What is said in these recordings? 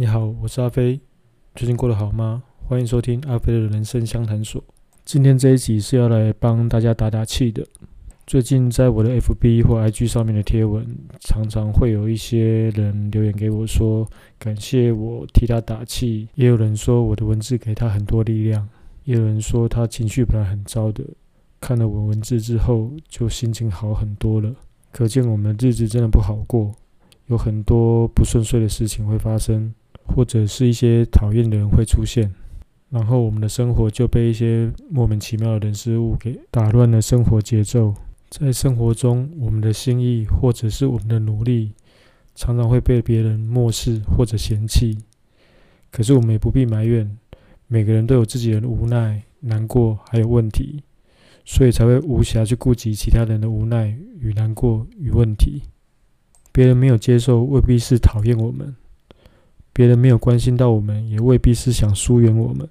你好，我是阿飞，最近过得好吗？欢迎收听阿飞的人生相谈所。今天这一集是要来帮大家打打气的。最近在我的 FB 或 IG 上面的贴文，常常会有一些人留言给我，说感谢我替他打气；也有人说我的文字给他很多力量；也有人说他情绪本来很糟的，看了我文字之后就心情好很多了。可见我们的日子真的不好过。有很多不顺遂的事情会发生，或者是一些讨厌的人会出现，然后我们的生活就被一些莫名其妙的人事物给打乱了生活节奏。在生活中，我们的心意或者是我们的努力，常常会被别人漠视或者嫌弃。可是我们也不必埋怨，每个人都有自己的无奈、难过还有问题，所以才会无暇去顾及其他人的无奈与难过与问题。别人没有接受，未必是讨厌我们；别人没有关心到我们，也未必是想疏远我们。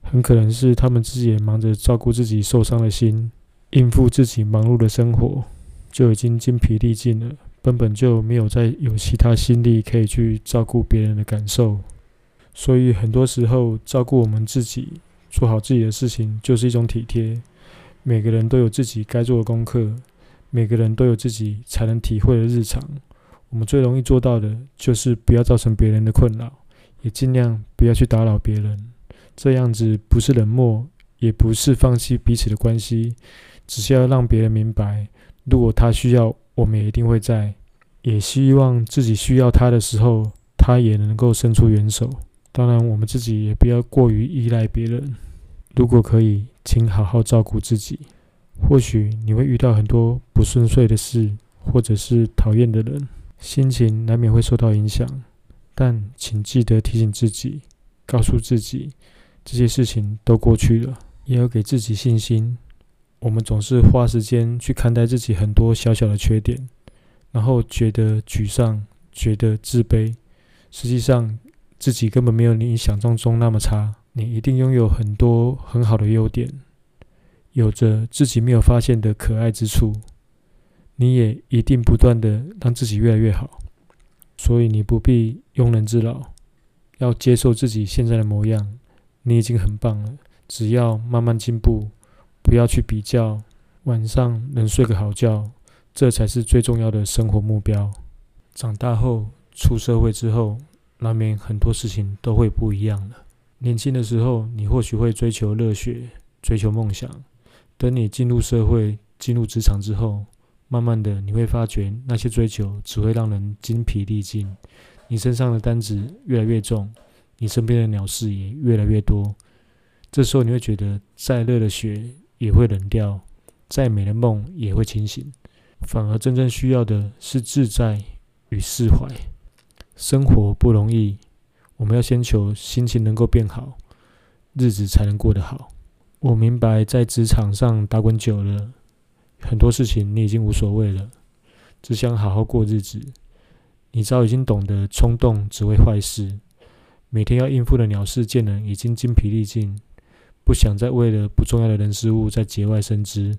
很可能是他们自己也忙着照顾自己受伤的心，应付自己忙碌的生活，就已经精疲力尽了，根本就没有再有其他心力可以去照顾别人的感受。所以很多时候，照顾我们自己，做好自己的事情，就是一种体贴。每个人都有自己该做的功课，每个人都有自己才能体会的日常。我们最容易做到的就是不要造成别人的困扰，也尽量不要去打扰别人。这样子不是冷漠，也不是放弃彼此的关系，只是要让别人明白，如果他需要，我们也一定会在。也希望自己需要他的时候，他也能够伸出援手。当然，我们自己也不要过于依赖别人。如果可以，请好好照顾自己。或许你会遇到很多不顺遂的事，或者是讨厌的人。心情难免会受到影响，但请记得提醒自己，告诉自己这些事情都过去了，也要给自己信心。我们总是花时间去看待自己很多小小的缺点，然后觉得沮丧，觉得自卑。实际上，自己根本没有你想象中那么差。你一定拥有很多很好的优点，有着自己没有发现的可爱之处。你也一定不断的让自己越来越好，所以你不必庸人自扰，要接受自己现在的模样。你已经很棒了，只要慢慢进步，不要去比较。晚上能睡个好觉，这才是最重要的生活目标。长大后出社会之后，难免很多事情都会不一样了。年轻的时候，你或许会追求热血，追求梦想。等你进入社会、进入职场之后，慢慢的，你会发觉那些追求只会让人精疲力尽，你身上的担子越来越重，你身边的鸟事也越来越多。这时候你会觉得，再热的雪也会冷掉，再美的梦也会清醒。反而真正需要的是自在与释怀。生活不容易，我们要先求心情能够变好，日子才能过得好。我明白，在职场上打滚久了。很多事情你已经无所谓了，只想好好过日子。你早已经懂得冲动只会坏事，每天要应付的鸟事见人已经精疲力尽，不想再为了不重要的人事物在节外生枝。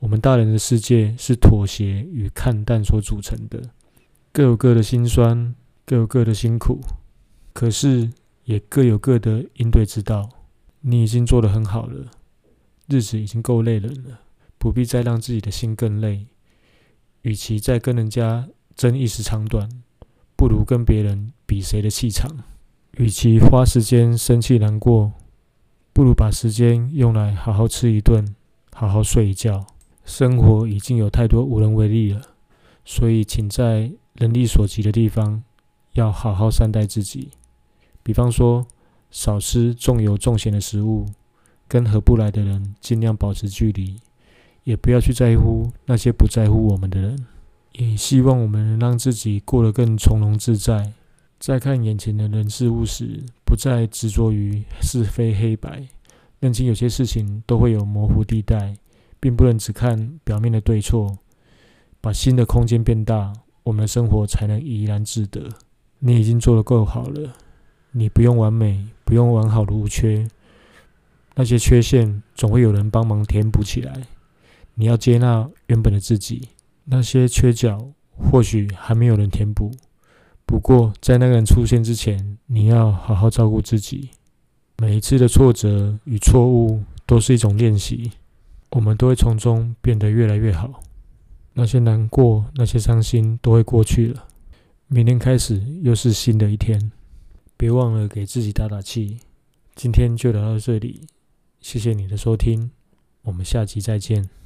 我们大人的世界是妥协与看淡所组成的，各有各的辛酸，各有各的辛苦，可是也各有各的应对之道。你已经做得很好了，日子已经够累了。不必再让自己的心更累。与其再跟人家争一时长短，不如跟别人比谁的气场。与其花时间生气难过，不如把时间用来好好吃一顿，好好睡一觉。生活已经有太多无能为力了，所以请在能力所及的地方，要好好善待自己。比方说，少吃重油重咸的食物，跟合不来的人尽量保持距离。也不要去在乎那些不在乎我们的人，也希望我们能让自己过得更从容自在。在看眼前的人事物时，不再执着于是非黑白，认清有些事情都会有模糊地带，并不能只看表面的对错。把心的空间变大，我们的生活才能怡然自得。你已经做得够好了，你不用完美，不用完好的无缺，那些缺陷总会有人帮忙填补起来。你要接纳原本的自己，那些缺角或许还没有人填补，不过在那个人出现之前，你要好好照顾自己。每一次的挫折与错误都是一种练习，我们都会从中变得越来越好。那些难过、那些伤心都会过去了。明天开始又是新的一天，别忘了给自己打打气。今天就聊到这里，谢谢你的收听，我们下集再见。